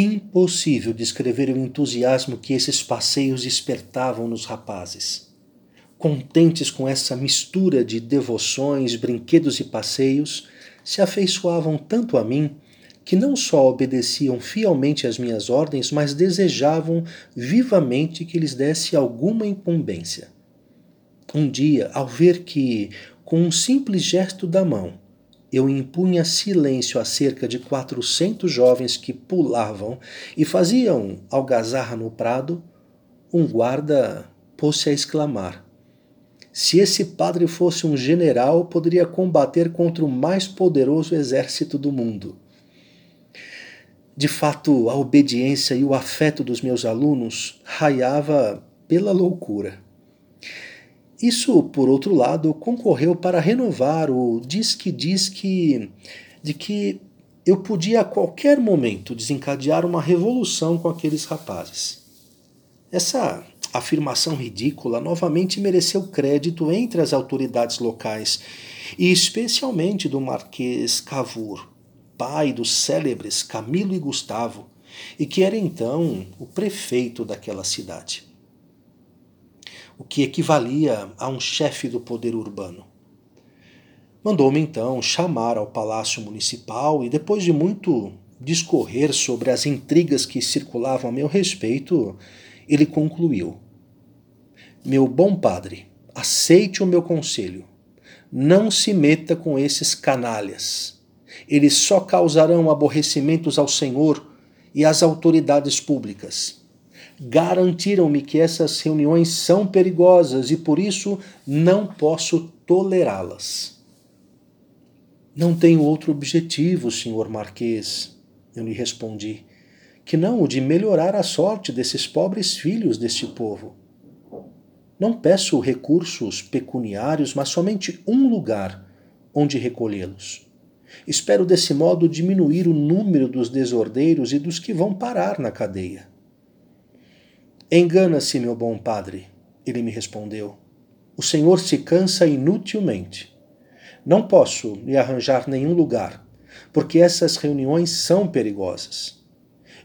Impossível descrever o entusiasmo que esses passeios despertavam nos rapazes. Contentes com essa mistura de devoções, brinquedos e passeios, se afeiçoavam tanto a mim que não só obedeciam fielmente às minhas ordens, mas desejavam vivamente que lhes desse alguma incumbência. Um dia, ao ver que, com um simples gesto da mão, eu impunha silêncio a cerca de quatrocentos jovens que pulavam e faziam algazarra no prado, um guarda pôs-se a exclamar: Se esse padre fosse um general, poderia combater contra o mais poderoso exército do mundo. De fato, a obediência e o afeto dos meus alunos raiava pela loucura. Isso, por outro lado, concorreu para renovar o diz-que-diz-que de que eu podia a qualquer momento desencadear uma revolução com aqueles rapazes. Essa afirmação ridícula novamente mereceu crédito entre as autoridades locais, e especialmente do Marquês Cavour, pai dos célebres Camilo e Gustavo, e que era então o prefeito daquela cidade. O que equivalia a um chefe do poder urbano. Mandou-me então chamar ao palácio municipal e, depois de muito discorrer sobre as intrigas que circulavam a meu respeito, ele concluiu: Meu bom padre, aceite o meu conselho. Não se meta com esses canalhas eles só causarão aborrecimentos ao Senhor e às autoridades públicas. Garantiram-me que essas reuniões são perigosas e por isso não posso tolerá-las. Não tenho outro objetivo, senhor Marquês, eu lhe respondi, que não o de melhorar a sorte desses pobres filhos deste povo. Não peço recursos pecuniários, mas somente um lugar onde recolhê-los. Espero desse modo diminuir o número dos desordeiros e dos que vão parar na cadeia. Engana-se, meu bom padre, ele me respondeu. O senhor se cansa inutilmente. Não posso lhe arranjar nenhum lugar, porque essas reuniões são perigosas.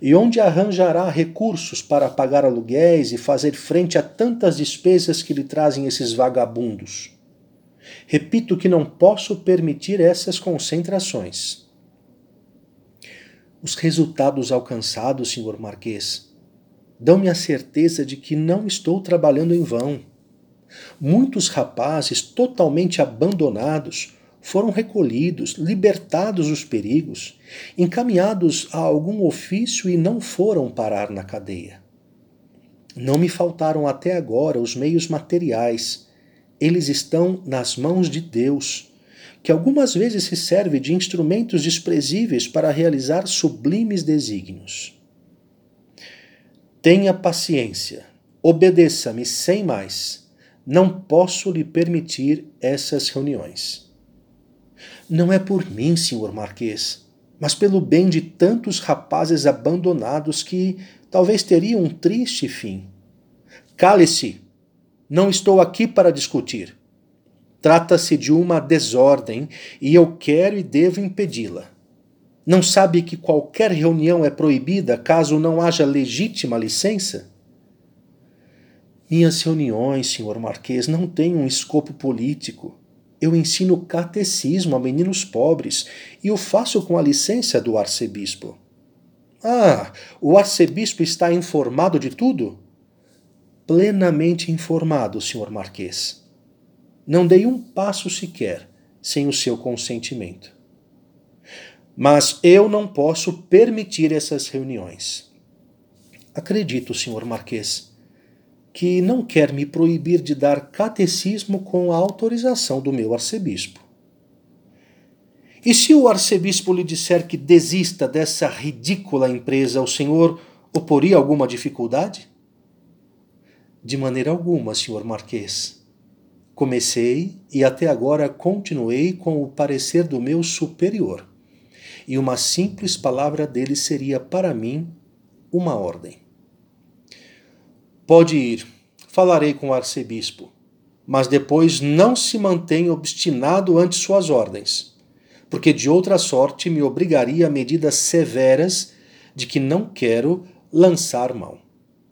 E onde arranjará recursos para pagar aluguéis e fazer frente a tantas despesas que lhe trazem esses vagabundos? Repito que não posso permitir essas concentrações. Os resultados alcançados, senhor Marquês, dão-me a certeza de que não estou trabalhando em vão. Muitos rapazes totalmente abandonados foram recolhidos, libertados dos perigos, encaminhados a algum ofício e não foram parar na cadeia. Não me faltaram até agora os meios materiais eles estão nas mãos de Deus, que algumas vezes se serve de instrumentos desprezíveis para realizar sublimes desígnios. Tenha paciência, obedeça-me sem mais. Não posso lhe permitir essas reuniões. Não é por mim, senhor Marquês, mas pelo bem de tantos rapazes abandonados que talvez teriam um triste fim. Cale-se, não estou aqui para discutir. Trata-se de uma desordem e eu quero e devo impedi-la. Não sabe que qualquer reunião é proibida caso não haja legítima licença? Minhas reuniões, senhor Marquês, não têm um escopo político. Eu ensino catecismo a meninos pobres e o faço com a licença do arcebispo. Ah, o arcebispo está informado de tudo? plenamente informado, Sr. Marquês. Não dei um passo sequer sem o seu consentimento. Mas eu não posso permitir essas reuniões. Acredito, Sr. Marquês, que não quer me proibir de dar catecismo com a autorização do meu arcebispo. E se o arcebispo lhe disser que desista dessa ridícula empresa, o senhor oporia alguma dificuldade? De maneira alguma, senhor Marquês. Comecei e até agora continuei com o parecer do meu superior, e uma simples palavra dele seria para mim uma ordem. Pode ir, falarei com o arcebispo, mas depois não se mantenha obstinado ante suas ordens, porque de outra sorte me obrigaria a medidas severas de que não quero lançar mão.